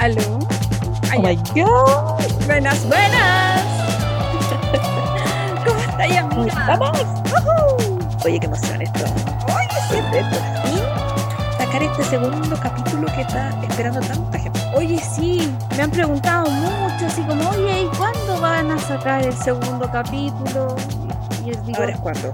Aló. Oh my god. Buenas, buenas. ¿Cómo estáis, amiga? ¡Vamos! Oye, qué emoción esto. Oye. De por fin sacar este segundo capítulo que está esperando tanta gente. Oye, sí. Me han preguntado mucho, así como, oye, ¿y cuándo van a sacar el segundo capítulo? Y digo, Ahora es cuando.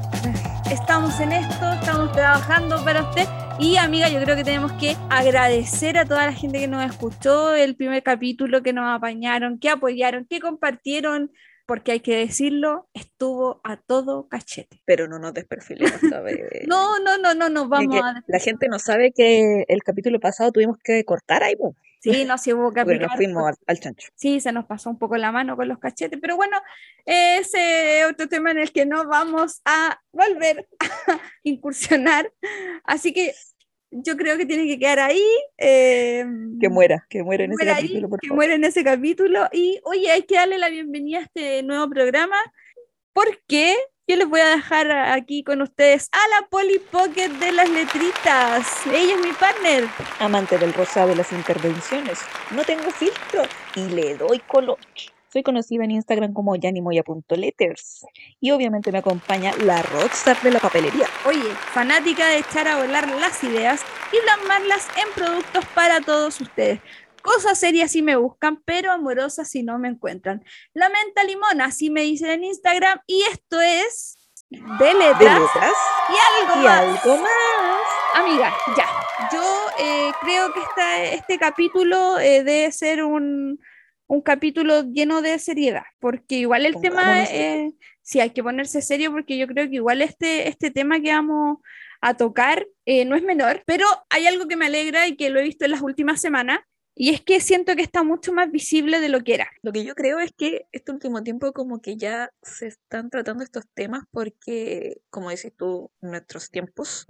estamos en esto, estamos trabajando para usted. Y amiga, yo creo que tenemos que agradecer a toda la gente que nos escuchó el primer capítulo, que nos apañaron, que apoyaron, que compartieron, porque hay que decirlo, estuvo a todo cachete. Pero no nos desperfilemos. No, no, no, no, nos De vamos a... La gente no sabe que el capítulo pasado tuvimos que cortar ahí, Sí, no se hubo que aplicar. fuimos al, al chancho. Sí, se nos pasó un poco la mano con los cachetes, pero bueno, ese es otro tema en el que no vamos a volver a incursionar. Así que yo creo que tiene que quedar ahí. eh, Que muera, que muera en ese ahí, capítulo, por que favor. muera en ese capítulo. Y oye, hay que darle la bienvenida a este nuevo programa porque yo les voy a dejar aquí con ustedes a la Polly Pocket de las letritas. Ella es mi partner. Amante del rosado de las intervenciones. No tengo filtro y le doy color. Soy conocida en Instagram como yanimoya.letters. Y obviamente me acompaña la rockstar de la papelería. Oye, fanática de echar a volar las ideas y plasmarlas en productos para todos ustedes. Cosas serias si me buscan, pero amorosas si no me encuentran. La menta limona, así me dicen en Instagram, y esto es de De letras y algo y más. algo más. Amiga, ya. Yo eh, creo que esta- este capítulo eh, debe ser un, un capítulo lleno de seriedad, porque igual el tema, eh, sí, hay que ponerse serio, porque yo creo que igual este, este tema que vamos a tocar eh, no es menor, pero hay algo que me alegra y que lo he visto en las últimas semanas, y es que siento que está mucho más visible de lo que era. Lo que yo creo es que este último tiempo como que ya se están tratando estos temas porque, como dices tú, en nuestros tiempos,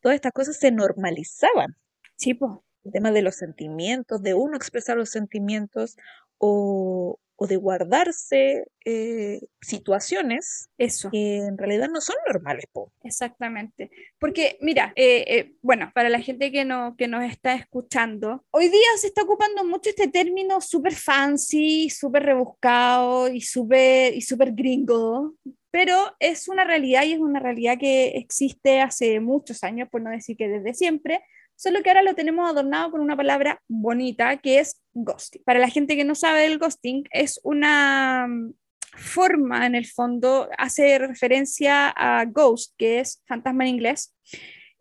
todas estas cosas se normalizaban. Sí, pues. El tema de los sentimientos, de uno expresar los sentimientos o, o de guardarse eh, situaciones Eso. que en realidad no son normales, po. Exactamente. Porque, mira, eh, eh, bueno, para la gente que, no, que nos está escuchando, hoy día se está ocupando mucho este término súper fancy, súper rebuscado y súper y súper gringo, pero es una realidad y es una realidad que existe hace muchos años, por no decir que desde siempre, solo que ahora lo tenemos adornado con una palabra bonita que es ghosting. Para la gente que no sabe el ghosting, es una mm, forma, en el fondo, hace referencia a ghost, que es fantasma en inglés,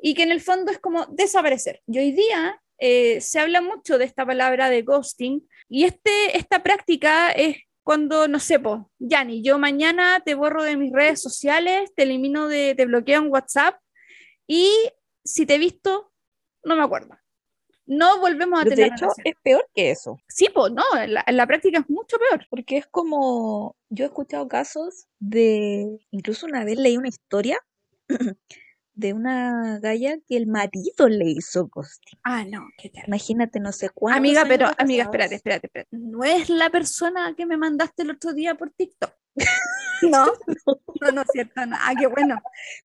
y que en el fondo es como desaparecer. Y hoy día eh, se habla mucho de esta palabra de ghosting, y este, esta práctica es cuando, no sé, pues, Yanni, yo mañana te borro de mis redes sociales, te elimino de, te bloqueo en WhatsApp, y si te he visto, no me acuerdo. No volvemos a Pero de tener hecho, relación. es peor que eso. Sí, pues, no, en la, en la práctica es mucho peor. Porque es como, yo he escuchado casos de, incluso una vez leí una historia de una galla que el marido le hizo ghosting. Ah, no, qué terrible. Imagínate, no sé cuántos Amiga, pero, pasados. amiga, espérate, espérate, espérate. No es la persona que me mandaste el otro día por TikTok. No, no, no es cierto. No. Ah, qué bueno.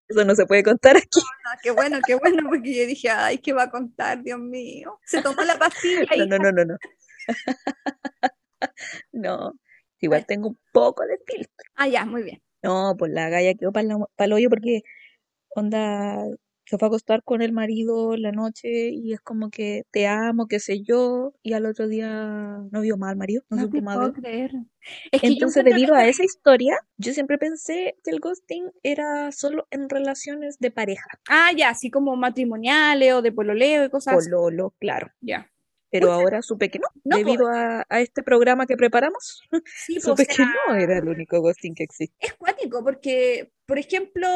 Eso no se puede contar aquí. Ah, qué bueno, qué bueno, porque yo dije, ay, ¿qué va a contar? Dios mío. Se tomó la pastilla No, no, no, no, no. No, igual tengo un poco de filtro. Ah, ya, muy bien. No, pues la galla quedó para el hoyo porque onda se fue a acostar con el marido la noche y es como que te amo, qué sé yo, y al otro día no vio más al marido, no, No supo puedo creer. Es que Entonces, debido que a esa historia, yo siempre pensé que el ghosting era solo en relaciones de pareja, Ah, ya, así como matrimoniales o de pololeo y cosas así. pololo, claro. Ya. Pero ahora supe que no, no, pues, debido a, a este programa que preparamos, sí, pues, o supe que sea, no era el único ghosting que existe. es cuático porque, por ejemplo,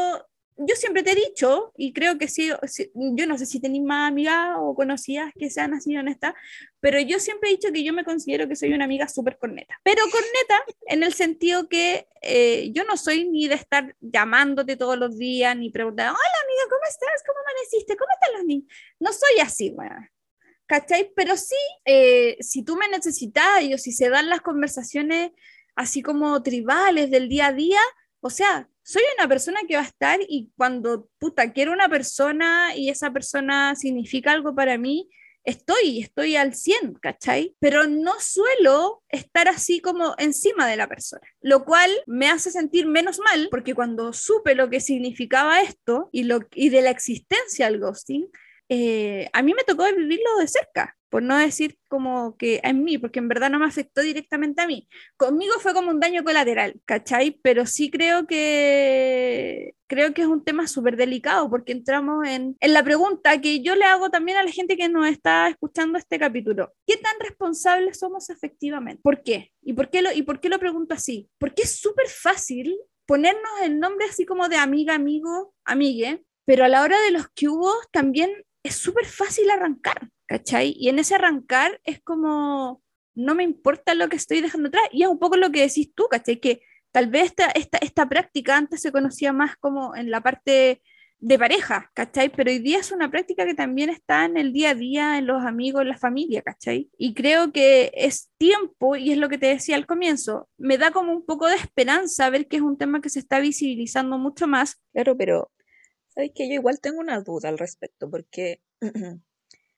yo siempre te he dicho, y creo que sí, yo no sé si tenéis más amigas o conocidas que sean así honestas, pero yo siempre he dicho que yo me considero que soy una amiga súper corneta. Pero corneta en el sentido que eh, yo no soy ni de estar llamándote todos los días, ni preguntar, hola amiga, ¿cómo estás? ¿Cómo amaneciste? ¿Cómo están los niños? No soy así, weón. ¿Cachai? Pero sí, eh, si tú me necesitas o si se dan las conversaciones así como tribales del día a día, o sea, soy una persona que va a estar y cuando, puta, quiero una persona y esa persona significa algo para mí, estoy, estoy al 100, ¿cachai? Pero no suelo estar así como encima de la persona, lo cual me hace sentir menos mal, porque cuando supe lo que significaba esto y, lo, y de la existencia del ghosting, eh, a mí me tocó vivirlo de cerca, por no decir como que en mí, porque en verdad no me afectó directamente a mí. Conmigo fue como un daño colateral, ¿cachai? Pero sí creo que creo que es un tema súper delicado porque entramos en, en la pregunta que yo le hago también a la gente que nos está escuchando este capítulo. ¿Qué tan responsables somos efectivamente? ¿Por qué? ¿Y por qué lo, y por qué lo pregunto así? Porque es súper fácil ponernos el nombre así como de amiga, amigo, amigue, pero a la hora de los que hubo también es súper fácil arrancar, ¿cachai? Y en ese arrancar es como, no me importa lo que estoy dejando atrás, y es un poco lo que decís tú, ¿cachai? Que tal vez esta, esta, esta práctica antes se conocía más como en la parte de pareja, ¿cachai? Pero hoy día es una práctica que también está en el día a día, en los amigos, en la familia, ¿cachai? Y creo que es tiempo, y es lo que te decía al comienzo, me da como un poco de esperanza ver que es un tema que se está visibilizando mucho más. Claro, pero Sabes que yo igual tengo una duda al respecto, porque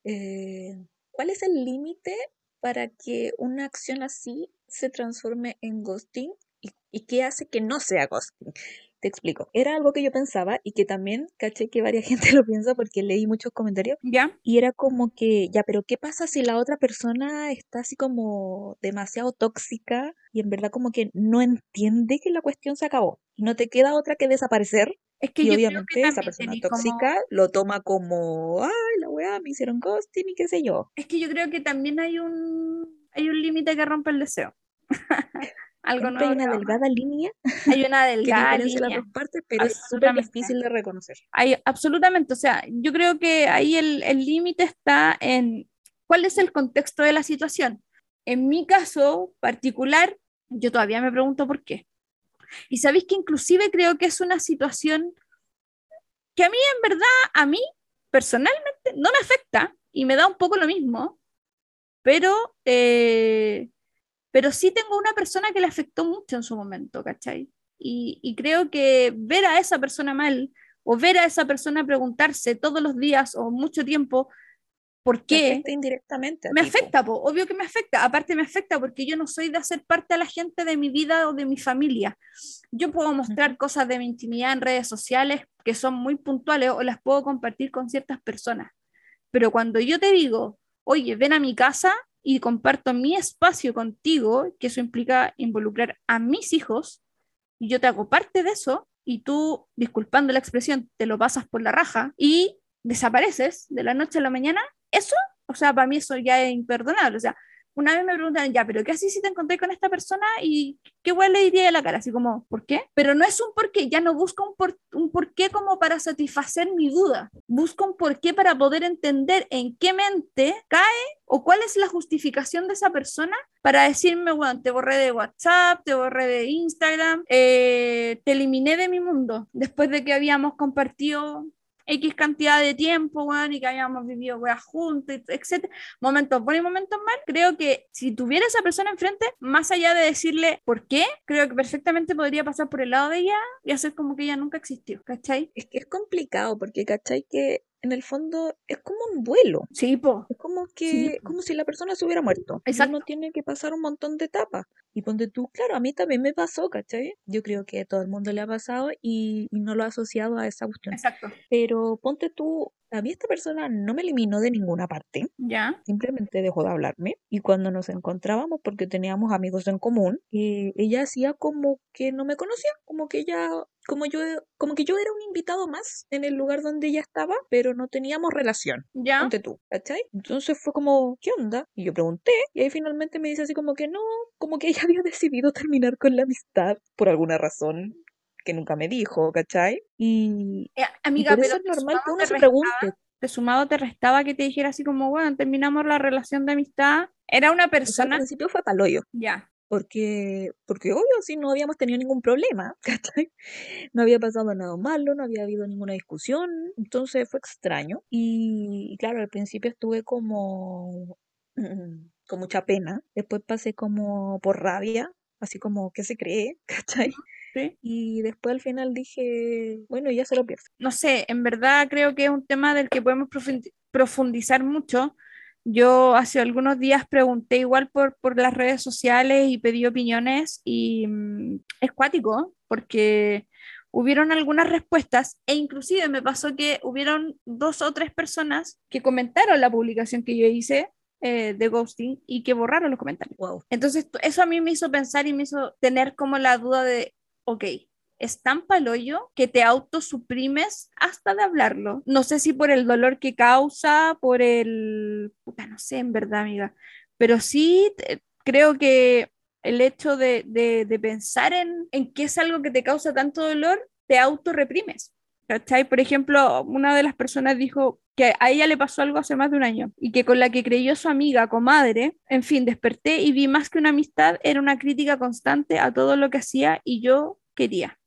eh, ¿cuál es el límite para que una acción así se transforme en ghosting? ¿Y, ¿Y, qué hace que no sea ghosting? Te explico. Era algo que yo pensaba y que también caché que varias gente lo piensa porque leí muchos comentarios. Ya. Y era como que, ya, pero ¿qué pasa si la otra persona está así como demasiado tóxica y en verdad como que no entiende que la cuestión se acabó? Y no te queda otra que desaparecer es que y yo obviamente creo que esa persona como- tóxica lo toma como, ay, la weá, me hicieron ghosting y qué sé yo. Es que yo creo que también hay un, hay un límite que rompe el deseo. Algo Siempre hay una que delgada línea Hay una que delgada las línea. dos partes, pero es súper difícil de reconocer. Hay, absolutamente. O sea, yo creo que ahí el el límite está en cuál es el contexto de la situación. En mi caso particular, yo todavía me pregunto por qué. Y sabéis que inclusive creo que es una situación que a mí en verdad, a mí personalmente no me afecta y me da un poco lo mismo, pero, eh, pero sí tengo una persona que le afectó mucho en su momento, ¿cachai? Y, y creo que ver a esa persona mal o ver a esa persona preguntarse todos los días o mucho tiempo, ¿por qué? afecta indirectamente Me afecta, po, obvio que me afecta. Aparte me afecta porque yo no soy de hacer parte a la gente de mi vida o de mi familia. Yo puedo mostrar cosas de mi intimidad en redes sociales que son muy puntuales o las puedo compartir con ciertas personas. Pero cuando yo te digo, oye, ven a mi casa y comparto mi espacio contigo, que eso implica involucrar a mis hijos, y yo te hago parte de eso, y tú, disculpando la expresión, te lo pasas por la raja y desapareces de la noche a la mañana, eso, o sea, para mí eso ya es imperdonable. O sea, una vez me preguntan, ya, pero ¿qué así si te encontré con esta persona y qué hueá le diría de la cara? Así como, ¿por qué? Pero no es un por qué, ya no busco un por, un por qué como para satisfacer mi duda. Busco un por qué para poder entender en qué mente cae o cuál es la justificación de esa persona para decirme, bueno, te borré de WhatsApp, te borré de Instagram, eh, te eliminé de mi mundo después de que habíamos compartido X cantidad de tiempo, weón, y que habíamos vivido weas juntos, etc. Momentos buenos y momentos mal. Creo que si tuviera esa persona enfrente, más allá de decirle por qué, creo que perfectamente podría pasar por el lado de ella y hacer como que ella nunca existió, ¿cachai? Es que es complicado porque, ¿cachai? Que en el fondo es como un duelo. Sí, po. Es como Sí, que, po. como si la persona se hubiera muerto. Exacto. uno tiene que pasar un montón de etapas. Y ponte tú, claro, a mí también me pasó, ¿cachai? Yo creo que a todo el mundo le ha pasado y, y no lo ha asociado a esa cuestión. Exacto. Pero ponte tú, a mí esta persona no me eliminó de ninguna parte. Ya. Simplemente dejó de hablarme. Y cuando nos encontrábamos, porque teníamos amigos en común, eh, ella hacía como que no me conocía, como que ella, como yo, como que yo era un invitado más en el lugar donde ella estaba, pero no teníamos relación. Ya. Ponte tú, ¿cachai? Entonces fue como, ¿qué onda? Y yo pregunté, y ahí finalmente me dice así como que no, como que ella había decidido terminar con la amistad por alguna razón que nunca me dijo, ¿cachai? Y, Eh, y amiga, por pero eso es te normal que uno se pregunte. te sumado te restaba que te dijera así como, bueno, terminamos la relación de amistad. Era una O sea, al persona, principio fue paloyo. ya. Porque, porque obvio, sí, no habíamos tenido ningún problema, ¿cachai? No había pasado nada malo, no había habido ninguna discusión, entonces fue extraño. Y, y claro, al principio estuve como con mucha pena, después pasé como por rabia, así como, ¿qué se cree? ¿cachai? ¿sí? Y después al final dije, bueno, ya se lo pierde. no sé, en verdad creo que es un tema del que podemos profundi- profundizar mucho, Yo hace algunos días pregunté igual por, por las redes sociales y pedí opiniones y mm, es cuático porque hubieron algunas respuestas e inclusive me pasó que hubieron dos o tres personas que comentaron la publicación que yo hice eh, de ghosting y que borraron los comentarios. Wow. Entonces eso a mí me hizo pensar y me hizo tener como la duda de, ok, es tan palollo que te autosuprimes hasta de hablarlo. No sé si por el dolor que causa, por el... Puta, no sé, en verdad, amiga. Pero sí creo que el hecho de, de, de pensar en, en que es algo que te causa tanto dolor, te autorreprimes. ¿Cachai? Por ejemplo, una de las personas dijo que a ella le pasó algo hace más de un año y que con la que creyó su amiga, comadre, en fin, desperté y vi más que una amistad, era una crítica constante a todo lo que hacía y yo quería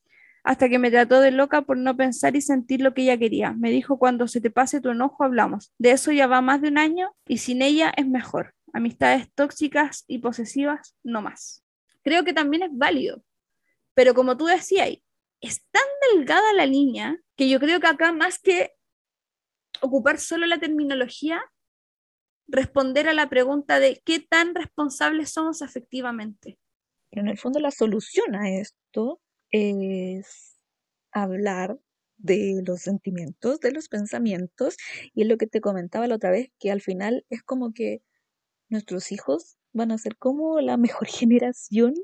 hasta que me trató de loca por no pensar y sentir lo que ella quería. Me dijo, cuando se te pase tu enojo, hablamos. De eso ya va más de un año y sin ella es mejor. Amistades tóxicas y posesivas, no más. Creo que también es válido, pero como tú decías, es tan delgada la línea que yo creo que acá más que ocupar solo la terminología, responder a la pregunta de qué tan responsables somos afectivamente. Pero en el fondo la solución a esto es hablar de los sentimientos, de los pensamientos, y es lo que te comentaba la otra vez, que al final es como que nuestros hijos van a ser como la mejor generación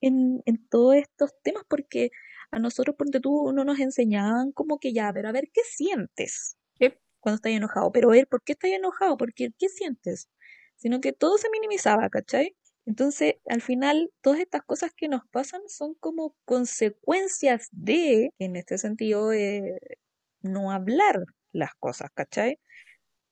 en, en todos estos temas, porque a nosotros, ponte tú, no nos enseñaban como que ya, pero a ver, ¿qué sientes Sí. cuando estás enojado? Pero a ver, ¿por qué estás enojado? Porque, ¿qué sientes? Sino que todo se minimizaba, ¿cachai? Entonces, al final, todas estas cosas que nos pasan son como consecuencias de, en este sentido, eh, no hablar las cosas, ¿cachai?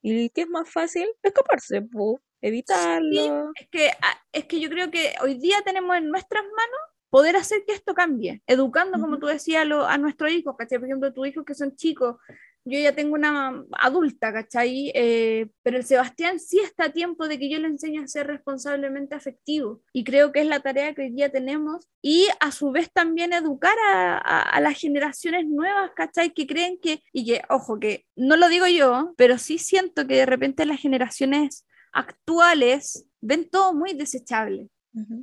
¿Y qué es más fácil? Escaparse, po, Sí, evitarlo. es que, ah, es que yo creo que hoy día tenemos en nuestras manos poder hacer que esto cambie, educando, como tú decías, a, lo- a nuestros hijos, ¿cachai? Por ejemplo, tus hijos que son chicos, yo ya tengo una adulta, ¿cachai? Eh, pero el Sebastián sí está a tiempo de que yo le enseñe a ser responsablemente afectivo y creo que es la tarea que hoy día tenemos y a su vez también educar a, a- a las generaciones nuevas, ¿cachai? Que creen que, y que, ojo, que no lo digo yo, pero sí siento que de repente las generaciones actuales ven todo muy desechable.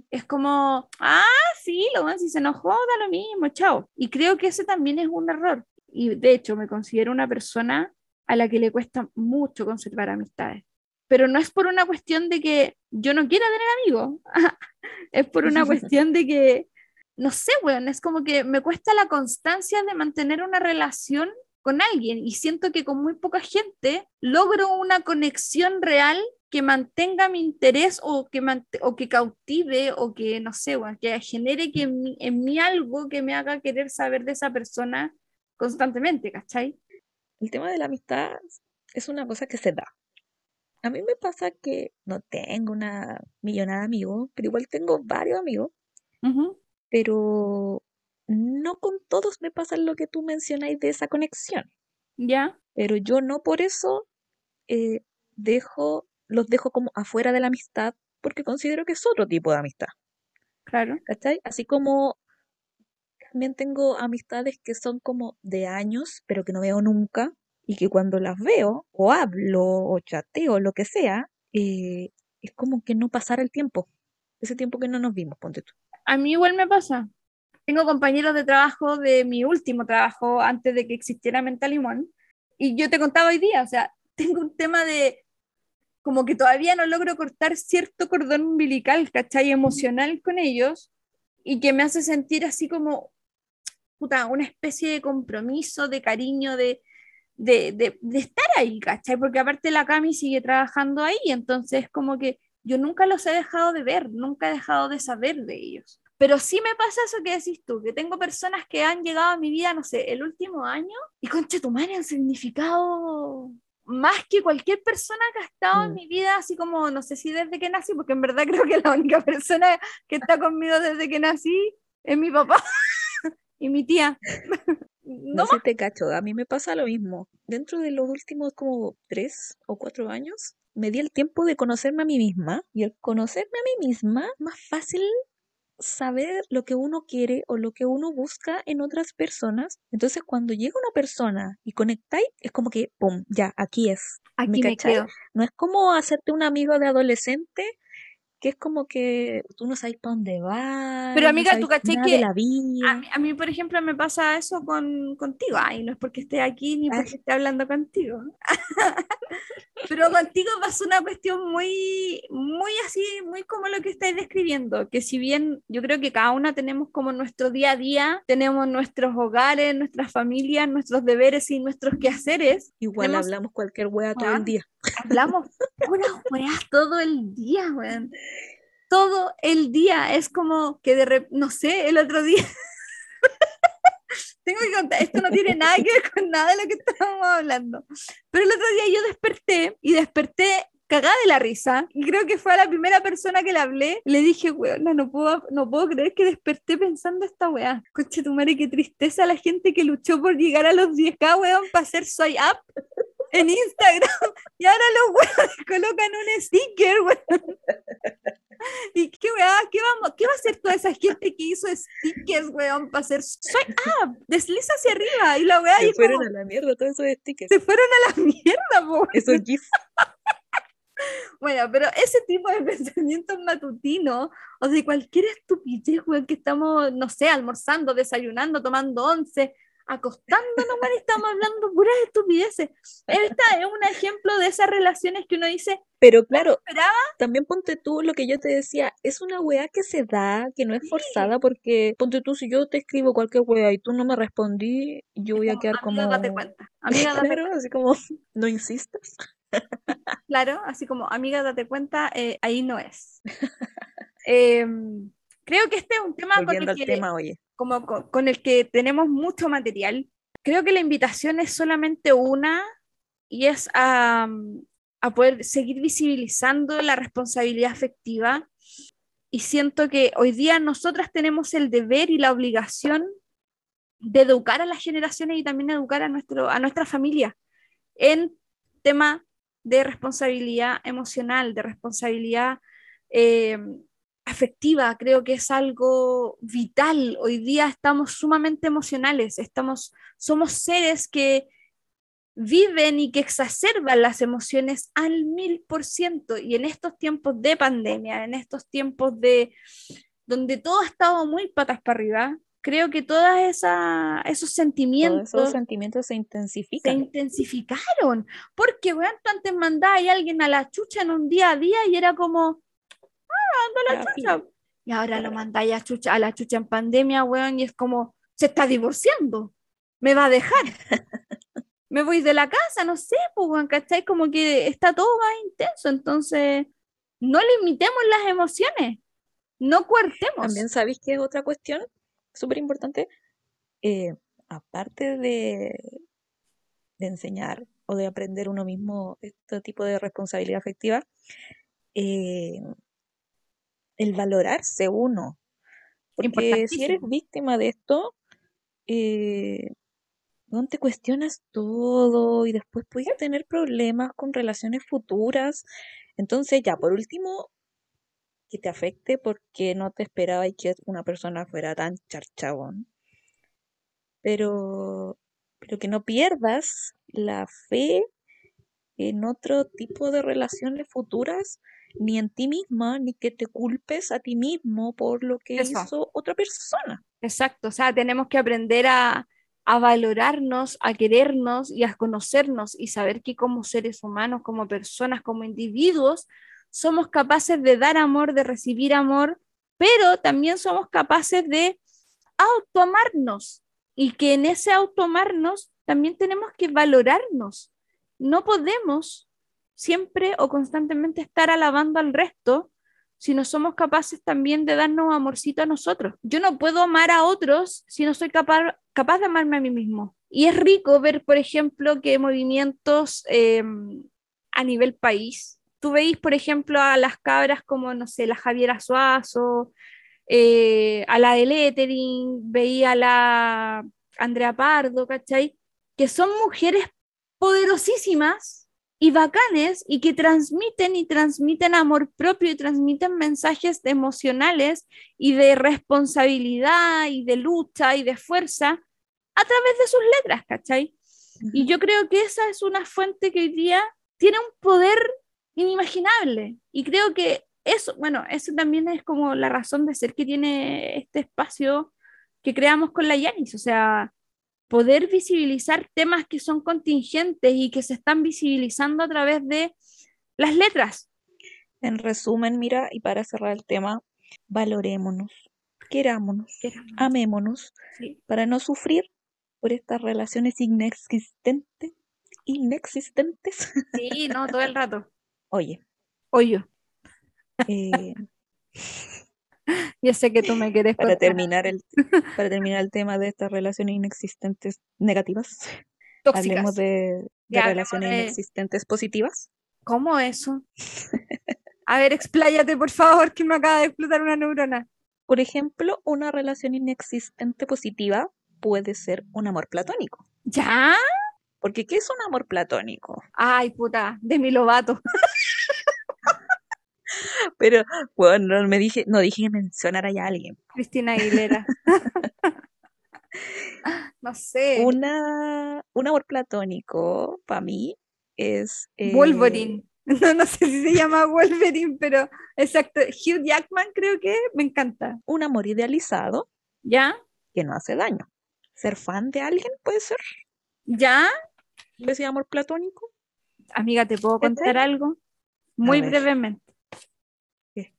Es como, ah, sí, lo bueno, si se enojó, da lo mismo, chao. Y creo que ese también es un error. Y de hecho, me considero una persona a la que le cuesta mucho conservar amistades. Pero no es por una cuestión de que yo no quiera tener amigos, es por una cuestión de que, no sé, weón, es como que me cuesta la constancia de mantener una relación con alguien y siento que con muy poca gente logro una conexión real que mantenga mi interés o que, o que cautive o que, no sé, weón, que genere que en mí, en mí algo que me haga querer saber de esa persona constantemente, ¿cachai? El tema de la amistad es una cosa que se da. A mí me pasa que no tengo una millonada de amigos, pero igual tengo varios amigos, pero no con todos me pasa lo que tú mencionáis de esa conexión. ¿Ya? Pero yo no por eso eh, dejo, los dejo como afuera de la amistad, porque considero que es otro tipo de amistad, Claro. ¿cachai? Así como también tengo amistades que son como de años, pero que no veo nunca, y que cuando las veo, o hablo, o chateo, lo que sea, eh, es como que no pasara el tiempo, ese tiempo que no nos vimos, ponte tú. A mí igual me pasa. Tengo compañeros de trabajo de mi último trabajo antes de que existiera Mental Limón. Y yo te contaba hoy día, o sea, tengo un tema de como que todavía no logro cortar cierto cordón umbilical, ¿cachai? Emocional con ellos y que me hace sentir así como, puta, una especie de compromiso, de cariño, de, de, de, de estar ahí, ¿cachai? Porque aparte la Cami sigue trabajando ahí, entonces como que yo nunca los he dejado de ver, nunca he dejado de saber de ellos. Pero sí me pasa eso que decís tú, que tengo personas que han llegado a mi vida, no sé, el último año y concha tu madre han significado más que cualquier persona que ha estado en Mm. mi vida, así como, no sé si desde que nací, porque en verdad creo que la única persona que está conmigo desde que nací es mi papá y mi tía. No No sé te cacho, a mí me pasa lo mismo. Dentro de los últimos como tres o cuatro años, me di el tiempo de conocerme a mí misma y al conocerme a mí misma, más fácil saber lo que uno quiere o lo que uno busca en otras personas. Entonces, cuando llega una persona y conectáis, es como que, ¡pum! Ya, aquí es. Aquí me, quedo. No es como hacerte un amigo de adolescente que es como que tú no sabes para dónde vas. Pero amiga, tú caché que la vida. A, mí, a, mí, por ejemplo, me pasa eso con, contigo. Ay, no es porque esté aquí ni porque esté hablando contigo. Pero contigo pasa una cuestión muy, muy así, muy como lo que estáis describiendo, que si bien yo creo que cada una tenemos como nuestro día a día, tenemos nuestros hogares, nuestras familias, nuestros deberes y nuestros quehaceres. Igual hablamos cualquier wea todo el día. Hablamos puras weas todo el día, weón. Todo el día. Es como que de repente, no sé, el otro día. Tengo que contar, esto no tiene nada que ver con nada de lo que estábamos hablando. Pero el otro día yo desperté y desperté cagada de la risa. Y creo que fue a la primera persona que le hablé. Le dije, weón, no, puedo, no puedo creer que desperté pensando esta weá. Conche tu madre, qué tristeza la gente que luchó por llegar a los 10k, weón, para hacer soy up en Instagram. Y ahora los weones colocan un sticker, weón. ¿Y qué weá? ¿Qué, vamos, ¿Qué va a hacer toda esa gente que hizo stickers, weón, para hacer soy up? Desliza hacia arriba. Y la weá. Se fueron a la mierda todos esos stickers. Se fueron a la mierda, weón. Esos GIFs. Bueno, pero ese tipo de pensamientos matutinos, o sea, cualquier estupidez, weón, que estamos, no sé, almorzando, desayunando, tomando once, acostándonos, man, estamos hablando puras estupideces. Esta es un ejemplo de esas relaciones que uno dice. Pero claro, también ponte tú lo que yo te decía, es una weá que se da, que no es forzada, porque ponte tú, si yo te escribo cualquier weá y tú no me respondí, yo voy a quedar como. Amiga, date cuenta. Amiga, date claro, así como, no insistas. claro, así como, amiga, date cuenta, eh, ahí no es. Em, creo que este es un tema, con el, que, tema. Como con, el que tenemos mucho material. Creo que la invitación es solamente una y es a, a poder seguir visibilizando la responsabilidad afectiva. Y siento que hoy día nosotras tenemos el deber y la obligación de educar a las generaciones y también educar a, nuestro, a nuestra familia en tema de responsabilidad emocional, de responsabilidad eh, afectiva, creo que es algo vital. Hoy día estamos sumamente emocionales, estamos, somos seres que viven y que exacerban las emociones al mil por ciento. Y en estos tiempos de pandemia, en estos tiempos de donde todo ha estado muy patas para arriba, creo que todos esos sentimientos. esos sentimientos se intensifican. Se intensificaron. Porque, weón, tú antes mandabas a alguien a la chucha en un día a día y era como, anda la chucha. Y ahora lo mandáis a, chucha, a la chucha en pandemia, weón, y es como, se está divorciando. Me va a dejar. Me voy de la casa, no sé, pues, weón, ¿cachai? Como que está todo más intenso. Entonces, no limitemos las emociones. No cuartemos. También sabéis que es otra cuestión súper importante, eh, aparte de, de enseñar o de aprender uno mismo este tipo de responsabilidad afectiva, eh, el valorarse uno. Porque si eres víctima de esto, eh, no te cuestionas todo y después puedes tener problemas con relaciones futuras. Entonces, ya, por último, que te afecte porque no te esperaba y que una persona fuera tan charchabón. Pero, pero que no pierdas la fe en otro tipo de relaciones futuras, ni en ti misma, ni que te culpes a ti mismo por lo que hizo otra persona. Exacto, o sea, tenemos que aprender a, a valorarnos, a querernos y a conocernos y saber que como seres humanos, como personas, como individuos, somos capaces de dar amor, de recibir amor, pero también somos capaces de autoamarnos y que en ese autoamarnos también tenemos que valorarnos. No podemos siempre o constantemente estar alabando al resto si no somos capaces también de darnos amorcito a nosotros. Yo no puedo amar a otros si no soy capaz, capaz de amarme a mí mismo. Y es rico ver, por ejemplo, que movimientos eh, a nivel país tú veis, por ejemplo, a las cabras como, no sé, la Javiera Suazo, eh, a la de Lettering, veía a la Andrea Pardo, ¿cachai? Que son mujeres poderosísimas y bacanes y que transmiten y transmiten amor propio y transmiten mensajes emocionales y de responsabilidad y de lucha y de fuerza a través de sus letras, ¿cachai? Y yo creo que esa es una fuente que hoy día tiene un poder inimaginable. Y creo que eso, bueno, eso también es como la razón de ser que tiene este espacio que creamos con la Yanis. O sea, poder visibilizar temas que son contingentes y que se están visibilizando a través de las letras. En resumen, mira, y para cerrar el tema, valorémonos, querámonos, amémonos, para no sufrir por estas relaciones inexistentes. Inexistentes. Sí, no, todo el rato. Oye. Oye. Eh, Yo sé que tú me quieres para terminar el para terminar el tema de estas relaciones inexistentes negativas. Hablemos de, relaciones inexistentes positivas. ¿Cómo eso? A ver, expláyate, por favor, que me acaba de explotar una neurona. Por ejemplo, una relación inexistente positiva puede ser un amor platónico. ¿Ya? Porque ¿qué es un amor platónico? Ay, puta, de mi lobato. Pero, bueno, no me dije, no dije que mencionara a alguien. Cristina Aguilera. no sé. Una, un amor platónico, para mí, es... Eh, Wolverine. No, no sé si se llama Wolverine, pero exacto. Hugh Jackman creo que me encanta. Un amor idealizado. ¿Ya? Que no hace daño. Ser fan de alguien puede ser. ¿Ya? ¿Ese amor platónico? Amiga, ¿te puedo contar algo? Muy brevemente.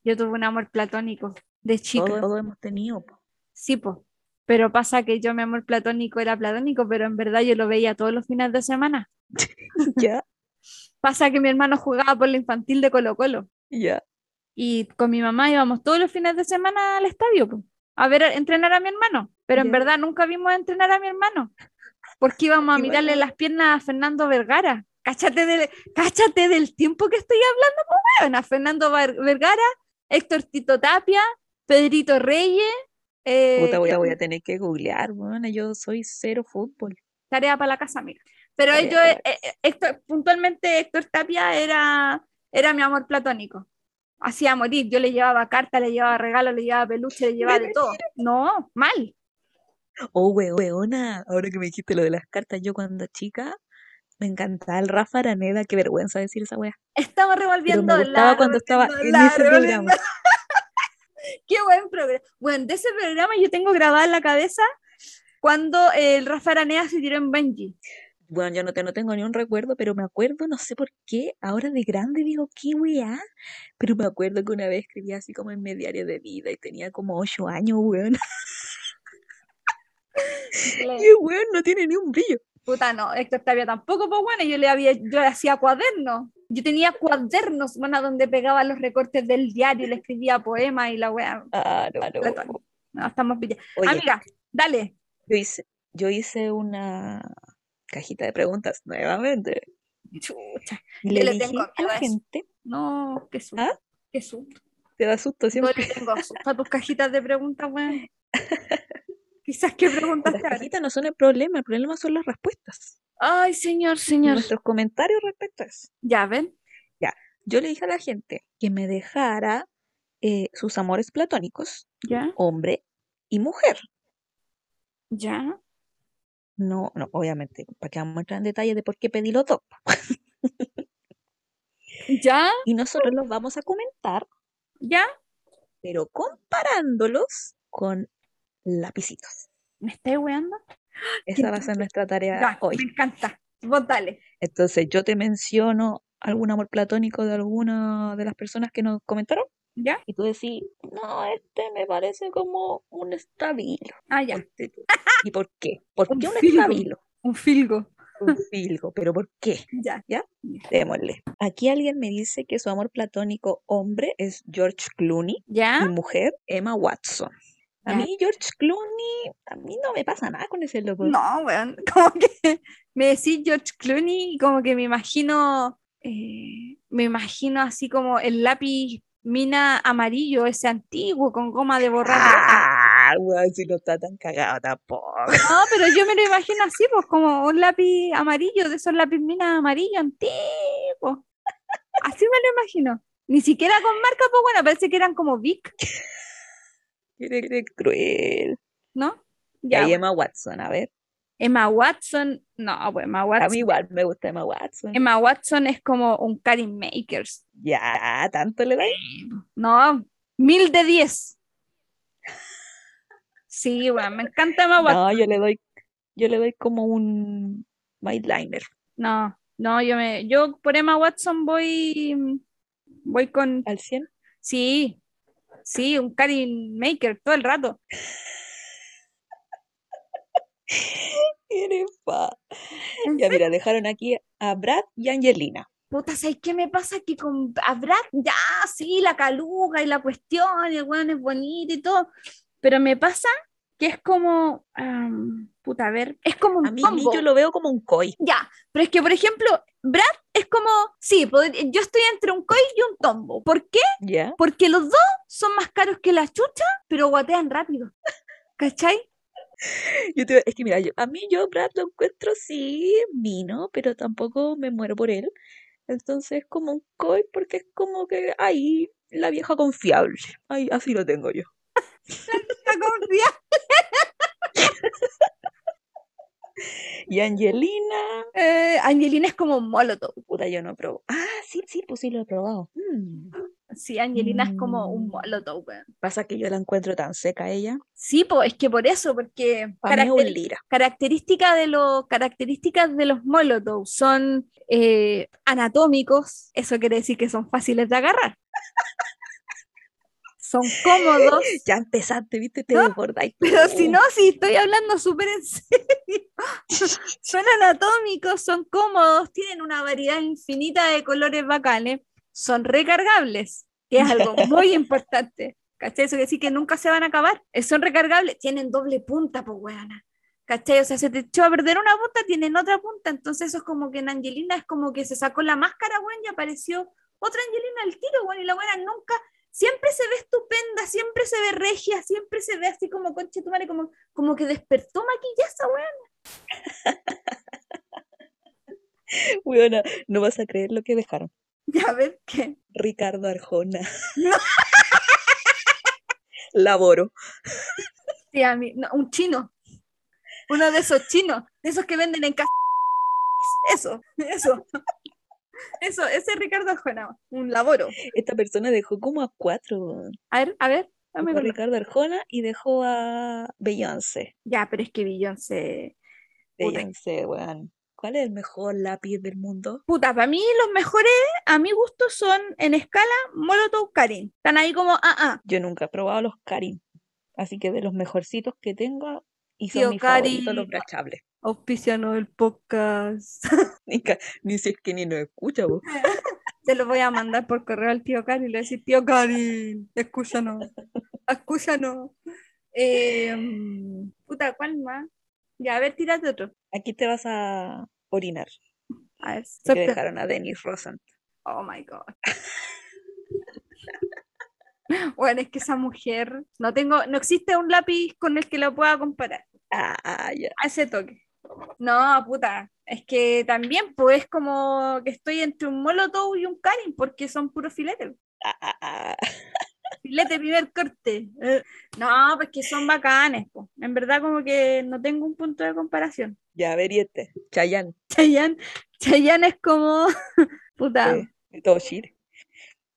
Yo tuve un amor platónico de chico. Todos hemos tenido. Sí, pues. Pero pasa que yo mi amor platónico era platónico, pero en verdad yo lo veía todos los fines de semana. ya. Pasa que mi hermano jugaba por la infantil de Colo Colo. Ya. Y con mi mamá íbamos todos los fines de semana al estadio, a ver, a entrenar a mi hermano. Pero en verdad nunca vimos a entrenar a mi hermano. Porque íbamos a mirarle las piernas a Fernando Vergara. Cáchate, del, cáchate del tiempo que estoy hablando, pues, a Fernando Vergara, Héctor Tito Tapia, Pedrito Reyes. Eh, Puta, voy, a, tener que googlear, bueno, yo soy cero fútbol. Tarea para la casa, amiga. Pero yo, eh, eh, puntualmente Héctor Tapia era, era mi amor platónico. Hacía morir, yo le llevaba cartas, le llevaba regalos, le llevaba peluche, le llevaba de todo. No, mal. Oh, weona, ahora que me dijiste lo de las cartas, yo cuando chica me encantaba el Rafa Araneda, qué vergüenza decir esa wea. Estaba revolviendo Pero me cuando estaba en ese programa. qué buen programa. Bueno, de ese programa yo tengo grabada en la cabeza cuando el Rafa Araneda se tiró en Benji. Bueno, yo no, te, no tengo ni un recuerdo, pero me acuerdo, no sé por qué, ahora de grande digo, qué wea, pero me acuerdo que una vez escribía así como en mi diario de vida y tenía como ocho años, weón. y weón no tiene ni un brillo. Puta, no, Héctor Tapia tampoco, pues bueno, yo le había, yo hacía cuadernos. Yo tenía cuadernos, bueno, donde pegaba los recortes del diario, le escribía poemas y la weá. Ah, no, no. estamos pillados. Amiga, dale. Yo hice, yo hice una cajita de preguntas nuevamente. Chucha. Y le, dije a la gente. No, qué susto. ¿Ah? Qué susto. Te da susto siempre. No le tengo susto a tus cajitas de preguntas, weón. Quizás qué preguntas Las cajitas no son el problema, el problema son las respuestas. Ay, señor, señor. Nuestros comentarios respecto a eso. Ya, ven. Ya. Yo le dije a la gente que me dejara eh, sus amores platónicos, ya. hombre y mujer. Ya. No, no, obviamente, para que vamos a entrar en detalle de por qué pedí los dos. ¿Ya? Y nosotros los vamos a comentar. ¿Ya? Pero comparándolos con lapicitos. ¿Me estáis weando? Esa va a ser nuestra tarea hoy. Me encanta. Vos dale. Entonces, yo te menciono algún amor platónico de alguna de las personas que nos comentaron. ¿Ya? Y tú decís, no, este me parece como un estabilo. Ah, ya. ¿Y por qué? ¿Por qué un estabilo? Un filgo. Un filgo, pero ¿por qué? Ya. ¿Ya? Démosle. Aquí alguien me dice que su amor platónico hombre es George Clooney. ¿Ya? Y mujer, Emma Watson. A mí George Clooney, a mí no me pasa nada con ese loco. No, weón, como que me decís George Clooney y como que me imagino, eh, me imagino así como el lápiz mina amarillo, ese antiguo con goma de borrar. Ah, weón, si no está tan cagado tampoco. No, pero yo me lo imagino así, pues como un lápiz amarillo, de esos lápiz mina amarillo antiguo. Así me lo imagino. Ni siquiera con marca, pues bueno, parece que eran como Vic, Eres, cruel. ¿no? Y Ya, bueno. Emma Watson, a ver. Emma Watson, no, pues Emma A Watson. mí igual me gusta Emma Watson. Emma Watson es como un Karin Makers. Ya, tanto le da. No, mil de diez. Sí, bueno, me encanta Emma Watson. No, yo le doy, yo le doy como un midliner No, no, yo me, yo por Emma Watson voy, voy con, al 100. sí, sí, un Karin Maker todo el rato. Eres fa. ¿En Ya, mira, dejaron aquí a Brad y Angelina. Puta, ¿sabes qué me pasa? Que con a Brad, ya, sí, la caluga y la cuestión, y el weón es bonito y todo, pero me pasa que es como, puta, a ver, es como un A mí combo. yo lo veo como un koi. Ya, pero es que, por ejemplo, Brad es como, sí, yo estoy entre un koi y un tombo. ¿Por qué? ¿Ya? Porque los dos son más caros que la chucha, pero guatean rápido. ¿Cachai? Yo te- es que mira, yo- a mí yo Brad lo encuentro sí mino, pero tampoco me muero por él. Entonces es como un koi porque es como que ahí la vieja confiable. Ay, así lo tengo yo. La confía- Y Angelina, Eh, Angelina es como un molotov. puta, yo no probo. Ah, sí, sí, pues sí lo he probado. Mm. Sí, Angelina es como un Mm. molotov, weón. Pasa que yo la encuentro tan seca ella. Sí, pues es que por eso, porque Para mí es un caracteri- lira. característica de los, características de los molotov son eh, anatómicos, eso quiere decir que son fáciles de agarrar. Son cómodos, Ya empezaste, viste, te No, desbordáis pero si no, si estoy hablando súper en serio. Son anatómicos, son cómodos, tienen una variedad infinita de colores bacanes, son recargables, que es algo muy importante. ¿Cachai? Eso quiere decir que nunca se van a acabar. Eh, Son recargables, tienen doble punta, pues weona. ¿Cachai? O sea, se te echó a perder una punta, tienen otra punta. Entonces, eso es como que en Angelina es como que se sacó la máscara, weón, y apareció otra Angelina al tiro, weón, y la buena nunca, siempre se ve estupenda, siempre se ve regia, siempre se ve así como conche tu madre, como, como que despertó maquillaje, weón. Weona, no vas a creer lo que dejaron. Ya a ver qué. Ricardo Arjona. Laboro. Sí, a mí, no, un chino. Uno de esos chinos, de esos que venden en casa. Eso, eso. Eso, ese es Ricardo Arjona, un laboro. Esta persona dejó como a cuatro. A ver, a ver, dame Dejó a Ricardo Arjona y dejó a Beyoncé. Ya, pero es que Beyoncé. Beyoncé, weón. ¿Cuál es el mejor lápiz del mundo? Puta, para mí los mejores, a mi gusto, son en escala Molotov Karin. Están ahí como, ah, ah. Yo nunca he probado los Karin. Así que de los mejorcitos que tengo, y son Tío mis favoritos Karin. los brachables. Auspiciano el podcast. Ni, ni si es que ni nos escucha, vos. Se lo voy a mandar por correo al tío Karin y le voy a decir, tío Karin, escúchanos, escúchanos. Eh, mm, puta, ¿cuál más? Ya, a ver, tírate otro. Aquí te vas a orinar. A ver, sorte- dejaron a Dennis Rosan. Oh my God. Bueno, es que esa mujer, no tengo, no existe un lápiz con el que lo pueda comparar. Ah, ya. A ese toque. No, puta, es que también, pues, es como que estoy entre un Molotov y un Karin, porque son puros filetes. Filete primer corte. Eh, No, pues que son bacanes, po. En verdad como que no tengo un punto de comparación. Ya, a ver, y este. Chayanne. Chayanne, Chayanne es como, puta, de todo Chile.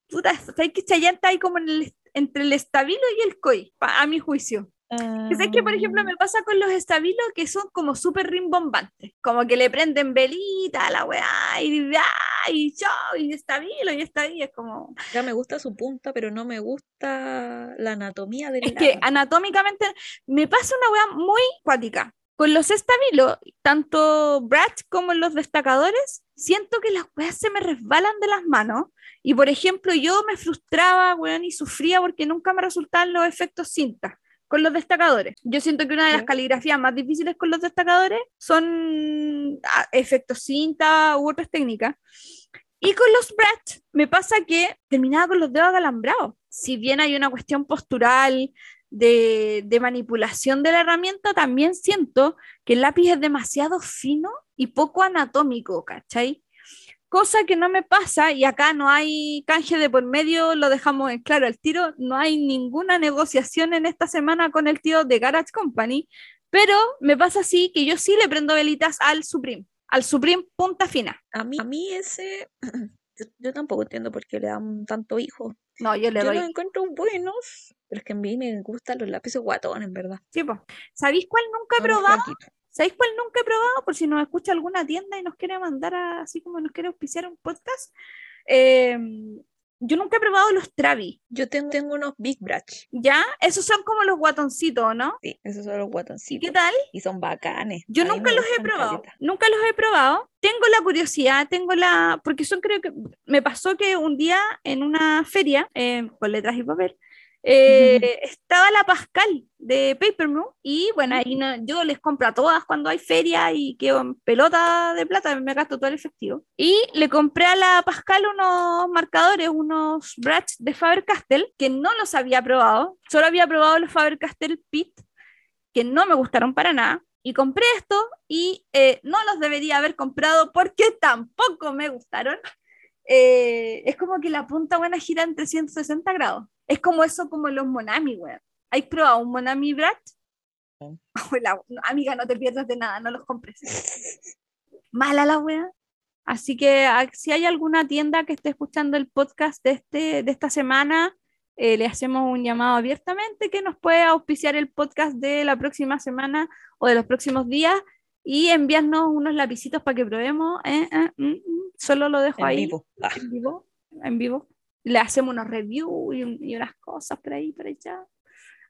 puta, ¿sabes que Chayanne está ahí como en el- entre el estabilo y el pa- a mi juicio? Que ¿Sabes que, por ejemplo, me pasa con los estabilos que son como súper rimbombantes? Como que le prenden velita a la weá y, ah, y chao, y estabilo y estabilo, es como... Ya me gusta su punta, pero no me gusta la anatomía del Es que lado. anatómicamente me pasa una weá muy cuática. Con los estabilos, tanto Brad como los destacadores, siento que las weas se me resbalan de las manos. Y por ejemplo, yo me frustraba, weón, y sufría porque nunca me resultaban los efectos cinta con los destacadores. Yo siento que una de las caligrafías más difíciles con los destacadores son ah, efectos cinta u otras técnicas. Y con los Brad me pasa que terminaba con los dedos acalambrados. Si bien hay una cuestión postural de, de manipulación de la herramienta, también siento que el lápiz es demasiado fino y poco anatómico, ¿cachai? Cosa que no me pasa, y acá no hay canje de por medio, lo dejamos en claro al tiro, no hay ninguna negociación en esta semana con el tío de Garage Company, pero me pasa así que yo sí le prendo velitas al Supreme, al Supreme punta fina. A mí, a mí ese, yo, yo tampoco entiendo por qué le dan tanto hijo. No, yo le Yo doy. los encuentro buenos, pero es que a mí me gustan los lápices guatones, en verdad. Sí, po. ¿Sabéis cuál nunca he No probado? ¿Sabéis cuál nunca he probado? Por si nos escucha alguna tienda y nos quiere mandar a- así como nos quiere auspiciar un podcast. Eh, yo nunca he probado los Travi, Yo tengo, tengo unos Big Brush. ¿ya? Esos son como los guatoncitos, ¿no? Sí, esos son los ¿Y guatoncitos. qué tal? Y son bacanes. Yo A nunca los he probado, caleta. nunca los he probado. Tengo la curiosidad, tengo la, porque son creo que, me pasó que un día en una feria, eh, con letras y papel, eh, estaba la Pascal de Paper Moon y bueno, ahí no- yo les compro a todas cuando hay feria y quedo en pelota de plata, me gasto todo el efectivo. Y le compré a la Pascal unos marcadores, unos brush de Faber-Castell que no los había probado, solo había probado los Faber-Castell Pit que no me gustaron para nada. Y compré esto y eh, no los debería haber comprado porque tampoco me gustaron. Eh, es como que la punta buena gira en 360 grados. Es como eso, como los Monami, weón. ¿Has probado un Monami Brat? Abuela, no, amiga, no te pierdas de nada, no los compres. Mala la wea. Así que ah, si hay alguna tienda que esté escuchando el podcast de, este, de esta semana, eh, le hacemos un llamado abiertamente que nos puede auspiciar el podcast de la próxima semana o de los próximos días y enviarnos unos lapicitos para que probemos. eh, eh, mm, mm. Solo lo dejo En ahí vivo. Ah, en vivo, en vivo. Le hacemos unos reviews y, y unas cosas por ahí, por allá.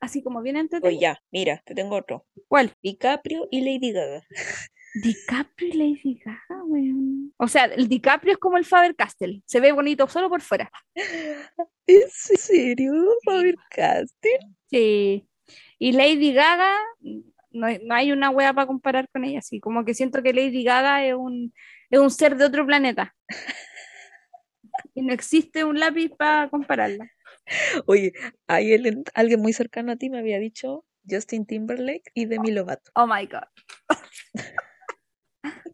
Así como bien Oye, entretenido. ya, mira, te tengo otro. ¿Cuál? DiCaprio y Lady Gaga. DiCaprio y Lady Gaga, weón. O sea, el DiCaprio es como el Faber-Castell. Se ve bonito solo por fuera. ¿En serio? Faber Castell. Sí. Y Lady Gaga, no, hay- no hay una wea para comparar con ella. Así como que siento que Lady Gaga es un, es un ser de otro planeta. Y no existe un lápiz para compararla. Oye, alguien, muy cercano a ti me había dicho Justin Timberlake y Demi Lovato. Oh my God.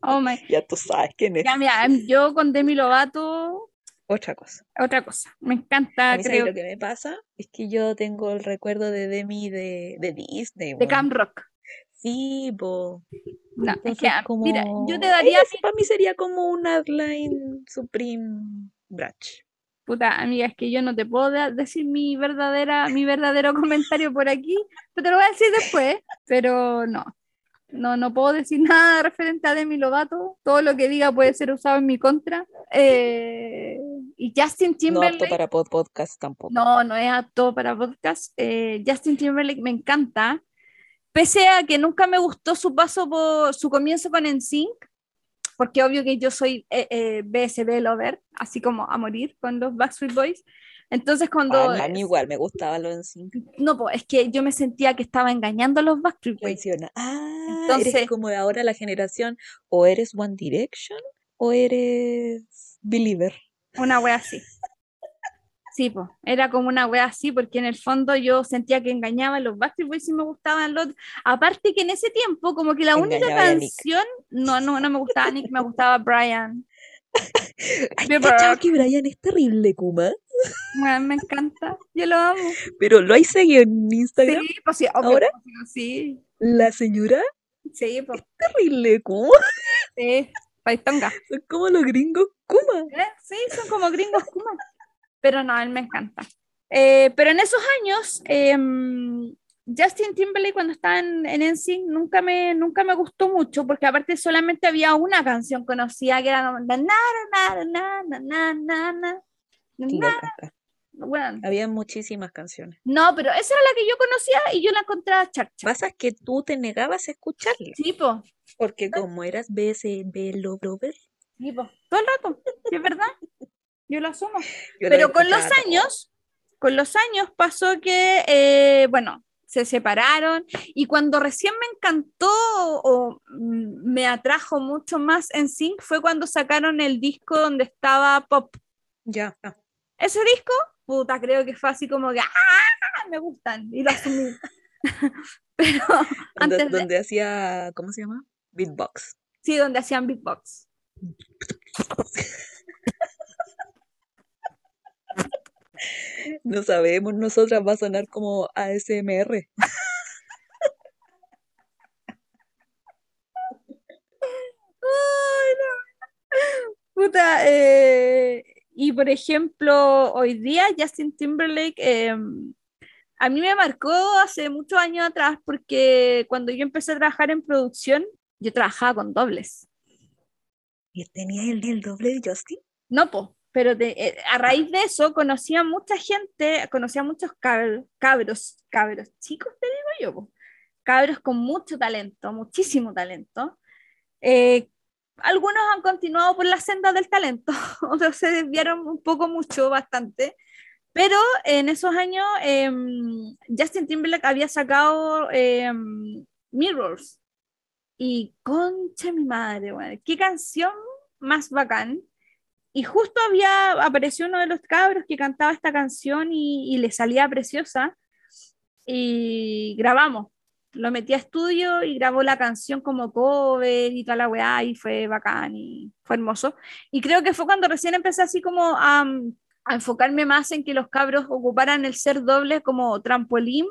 Oh my. Ya tú sabes quién es. Ya, mira, em, yo con Demi Lovato, Otra cosa. otra cosa. Me encanta, mí, ¿sabes creo, lo que me pasa? Es que yo tengo el recuerdo de Demi de, de Disney. de weón. Camp Rock. Sí, po. No, es Entonces, que, ah, como... mira, yo te daría, ella para mí sería como un Outline Supreme Brush. puta amiga, es que yo no te puedo decir mi verdadera, mi verdadero comentario por aquí, pero te lo voy a decir después, pero no. No, no puedo decir nada referente a Demi Lovato. Todo lo que diga puede ser usado en mi contra. Eh, y Justin No apto Timberlake. para pod- podcast tampoco. No, no es apto para podcast. Eh, Justin Timberlake me encanta. Pese a que nunca me gustó su paso por su comienzo con NSYNC, porque obvio que yo soy eh, eh, BSB lover, así como a morir con los Backstreet Boys. Entonces cuando... Ah, a mí igual me gustaba lo en sync. No, pues es que yo me sentía que estaba engañando a los Backstreet Boys. Ah, Entonces- eres como de ahora la generación, o eres One Direction o eres Believer. Una wea así. Sí, pues, era como una wea así, porque en el fondo yo sentía que engañaba a los Backstreet Boys y me gustaban los... Aparte que en ese tiempo, como que la única Engañaba canción... No, no, no me gustaba Nick, me gustaba Brian. Ay, Bieber. ¿cachai que Brian es terrible, Kuma? Weón, me encanta, yo lo amo. Pero lo hay seguido en Instagram. Sí, pues sí, obvio, ¿Ahora? pues, sí, La señora sí, pues, terrible, Kuma. sí, paitonga. Son como los gringos Kuma. ¿Eh? Sí, son como gringos Kuma pero no, él me encanta. Eh, pero en esos años, eh, Justin Timberlake cuando estaba en, en NSYNC nunca me, nunca me gustó mucho, porque aparte solamente había una canción conocida que era... Bueno. Había muchísimas canciones. No, pero esa era la que yo conocía y yo la encontraba charcha. Pasa que tú te negabas a escucharla. Sí, po. Porque como eras BSB Lover. Sí, po. Todo el rato, ¿Sí, es verdad. yo lo asumo. yo Pero con los años, con los años pasó que, eh, bueno, se separaron y cuando recién me encantó o me atrajo mucho más en Sync fue cuando sacaron el disco donde estaba Pop. Ya. Ese disco, puta, creo que fue así como que, ¡ah! Me gustan y lo asumí. Pero Donde, antes de, donde hacía, ¿cómo se llama? Beatbox. sí, donde hacían Big No sabemos, nosotras va a sonar como ASMR. Ay, no. Puta, eh, y por ejemplo, hoy día Justin Timberlake em, a mí me marcó hace muchos años atrás porque cuando yo empecé a trabajar en producción, yo trabajaba con dobles. ¿Y tenía el, el doble de Justin? No, po, pero de, eh, a raíz de eso conocí a mucha gente, conocí a muchos cabros, cabros, chicos, te digo yo, po, cabros con mucho talento, muchísimo talento. Eh, algunos han continuado por la senda del talento, otros se desviaron un poco mucho, bastante. Pero en esos años em, Justin Timberlake había sacado em, Mirrors. Y concha mi madre, qué canción más bacán. Y justo había apareció uno de los cabros que cantaba esta canción y, le salía preciosa. Y grabamos lo metí a estudio y grabó la canción como cover y toda la weá y fue bacán y fue hermoso. Y creo que fue cuando recién empecé así como a, a enfocarme más en que los cabros ocuparan el ser doble como trampolín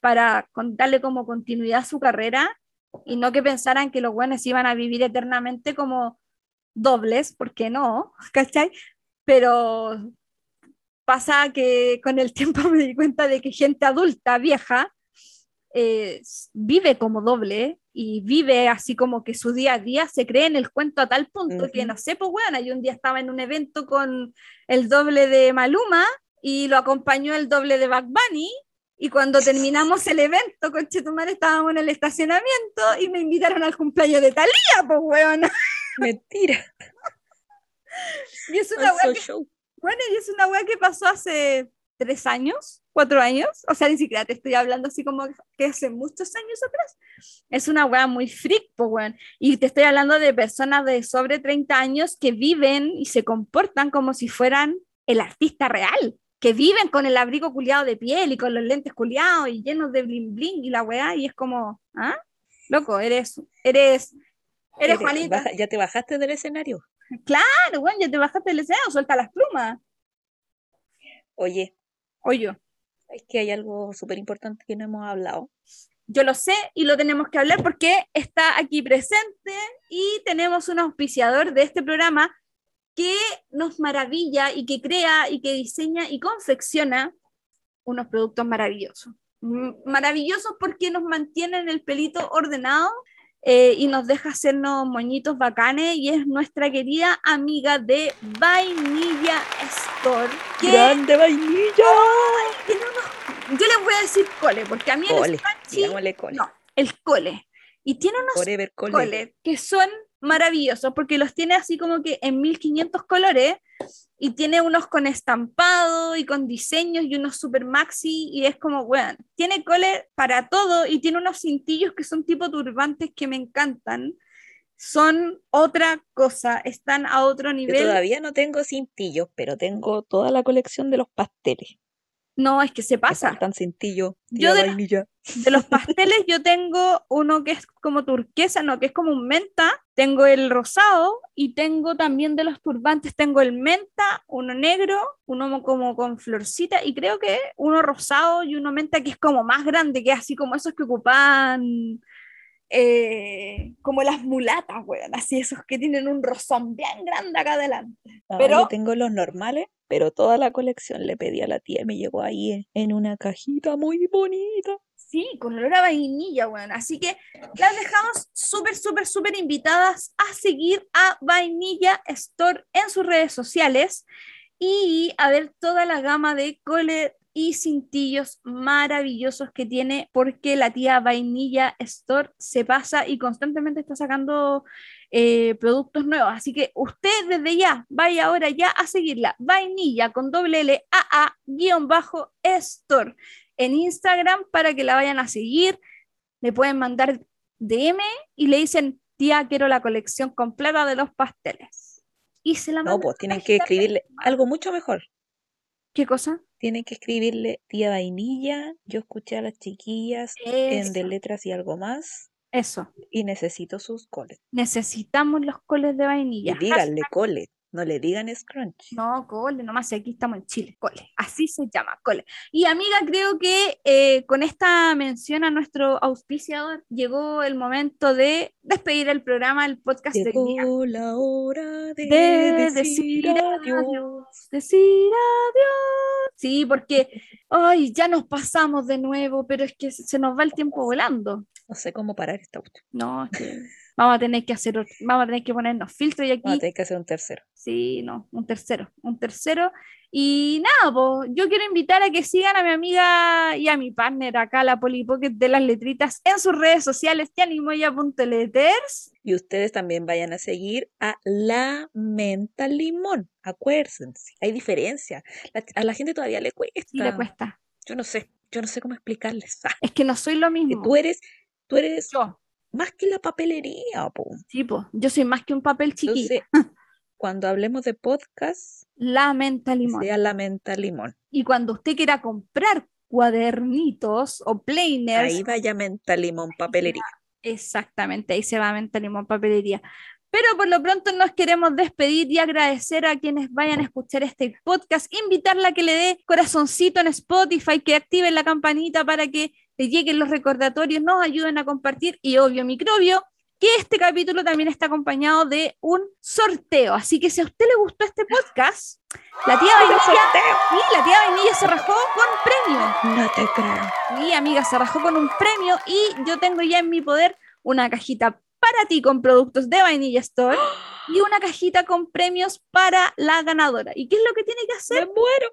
para darle como continuidad a su carrera y no que pensaran que los buenos iban a vivir eternamente como dobles, porque no, ¿cachai? Pero pasa que con el tiempo me di cuenta de que gente adulta, vieja, eh, vive como doble y vive así como que su día a día se cree en el cuento a tal punto que no sé, pues bueno, yo un día estaba en un evento con el doble de Maluma y lo acompañó el doble de Back Bunny y cuando terminamos el evento con Chetumar estábamos en el estacionamiento y me invitaron al cumpleaños de Talía, pues bueno. Mentira. y es una wea que, bueno, y es una wea que pasó hace tres años, cuatro años, o sea, ni siquiera te estoy hablando así como que hace muchos años atrás. Es una weá muy freak, pues, weón. Y te estoy hablando de personas de sobre 30 años que viven y se comportan como si fueran el artista real, que viven con el abrigo culiado de piel y con los lentes culiados y llenos de bling bling y la weá, y es como, ¿ah? Loco, eres, eres, eres, Juanita. ¿Ya te bajaste del escenario? Claro, weón, ya te bajaste del escenario, suelta las plumas. Oye, Oye. Es que hay algo súper importante que no hemos hablado. Yo lo sé y lo tenemos que hablar porque está aquí presente y tenemos un auspiciador de este programa que nos maravilla y que crea y que diseña y confecciona unos productos maravillosos. Maravillosos porque nos mantienen el pelito ordenado eh, y nos deja hacernos moñitos bacanes y es nuestra querida amiga de Vainilla Store. ¡Grande vainilla! Yo les voy a decir cole, porque a mí el cole. cole. No, el cole. Y tiene unos cole. que son maravillosos porque los tiene así como que en 1500 colores y tiene unos con estampado y con diseños y unos super maxi y es como, bueno, tiene cole para todo y tiene unos cintillos que son tipo turbantes que me encantan. Son otra cosa, están a otro nivel. Yo todavía no tengo cintillos, pero tengo toda la colección de los pasteles. No, es que se pasa. Tan cintillo. Yo de, de, los pasteles yo tengo uno que es como turquesa, no, que es como un menta. Tengo el rosado y tengo también de los turbantes, tengo el menta, uno negro, uno como con florcita y creo que uno rosado y uno menta que es como más grande, que es así como esos que ocupan eh, como las mulatas, weón, así esos que tienen un rosón bien grande acá adelante. pero yo tengo los normales, pero toda la colección le pedí a la tía y me llegó ahí en, una cajita muy bonita. Sí, con olor a vainilla, weón. Así que las dejamos súper, súper, súper invitadas a seguir a Vainilla Store en sus redes sociales y a ver toda la gama de cole y cintillos maravillosos que tiene porque la tía Vainilla Store se pasa y constantemente está sacando eh, productos nuevos. Así que usted desde ya, vaya ahora ya a seguirla. Vainilla con doble L A A guion bajo Store en Instagram para que la vayan a seguir. Le pueden mandar DM y le dicen, tía, quiero la colección completa de los pasteles. Y se la No, pues tienen que escribirle algo mucho mejor. ¿Qué cosa? Tienen que escribirle tía vainilla. Yo escuché a las chiquillas en de letras y algo más. Eso. Y necesito sus coles. Necesitamos los coles de vainilla. Y díganle cole. No le digan scrunch. No, cole, nomás aquí estamos en Chile, cole, así se llama, cole. Y amiga, creo que eh, con esta mención a nuestro auspiciador llegó el momento de despedir el programa, el podcast del día. Llegó la hora de, De decir, decir adiós. adiós, decir adiós. Sí, porque, ay, ya nos pasamos de nuevo, pero es que se nos va el tiempo volando. No sé cómo parar esta cuestión. No, es que vamos a tener que hacer, otro- vamos a tener que ponernos filtros y aquí. Vamos a tener que hacer un tercero. Sí, no, un tercero, un tercero. Y nada, pues yo quiero invitar a que sigan a mi amiga y a mi partner acá, la Polly Pocket de las letritas, en sus redes sociales, yanimoya.letters. Y ustedes también vayan a seguir a La Menta Limón. Acuérdense, hay diferencia. La- a la gente todavía le cuesta. Sí, le cuesta. Yo no sé, yo no sé cómo explicarles. Ah, Es que no soy lo que mismo. tú eres, tú eres Yo, más que la papelería, po. sí, yo soy más que un papel chiquito. Cuando hablemos de podcast, La menta limón. sea La Menta Limón. Y cuando usted quiera comprar cuadernitos o planers, Ahí vaya Menta Limón Papelería. Exactamente, ahí se va Menta Limón Papelería. Pero por lo pronto nos queremos despedir y agradecer a quienes vayan a escuchar este podcast, invitarla a que le dé corazoncito en Spotify, que activen la campanita para que le lleguen los recordatorios, nos ayuden a compartir y obvio microbio, que este capítulo también está acompañado de un sorteo. Así que si a usted le gustó este podcast, la tía ¡Ay, el Vainilla, sí, la tía Vainilla se rajó con premio. No te creo. Mi amiga se rajó con un premio y yo tengo ya en mi poder una cajita para ti con productos de Vainilla Store y una cajita con premios para la ganadora. ¿Y qué es lo que tiene que Me hacer? muero.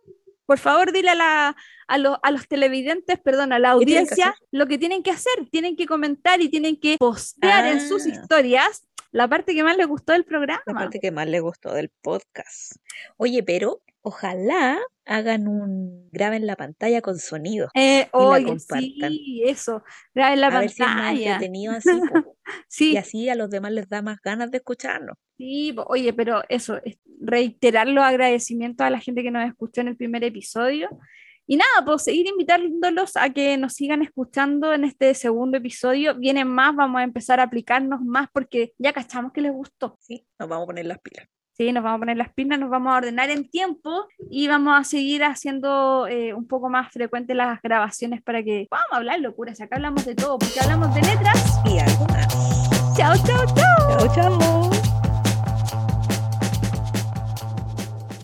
Por favor, dile a, la, a, lo- a los televidentes, perdón, a la ¿Qué tienen que audiencia, lo que tienen que hacer. Tienen que comentar y tienen que postear en sus Ah. historias la parte que más les gustó del programa. La parte que más le gustó del podcast. Oye, pero ojalá hagan un graben la pantalla con sonido. Eh, la oye, compartan. sí, eso. Graben la a ver si es más entretenido así. Sí, Y así a los demás les da más ganas de escucharnos. Sí, oye, pero eso, es reiterar los agradecimientos a la gente que nos escuchó en el primer episodio. Y nada, pues seguir invitándolos a que nos sigan escuchando en este segundo episodio. Vienen más, vamos a empezar a aplicarnos más porque ya cachamos que les gustó. Sí, nos vamos a poner las pilas. Sí, nos vamos a poner las pilas, nos vamos a ordenar en tiempo y vamos a seguir haciendo eh, un poco más frecuentes las grabaciones para que podamos hablar locuras. Acá hablamos de todo, porque hablamos de letras. Y algo más. Chao, chao, chao. Chao, chao.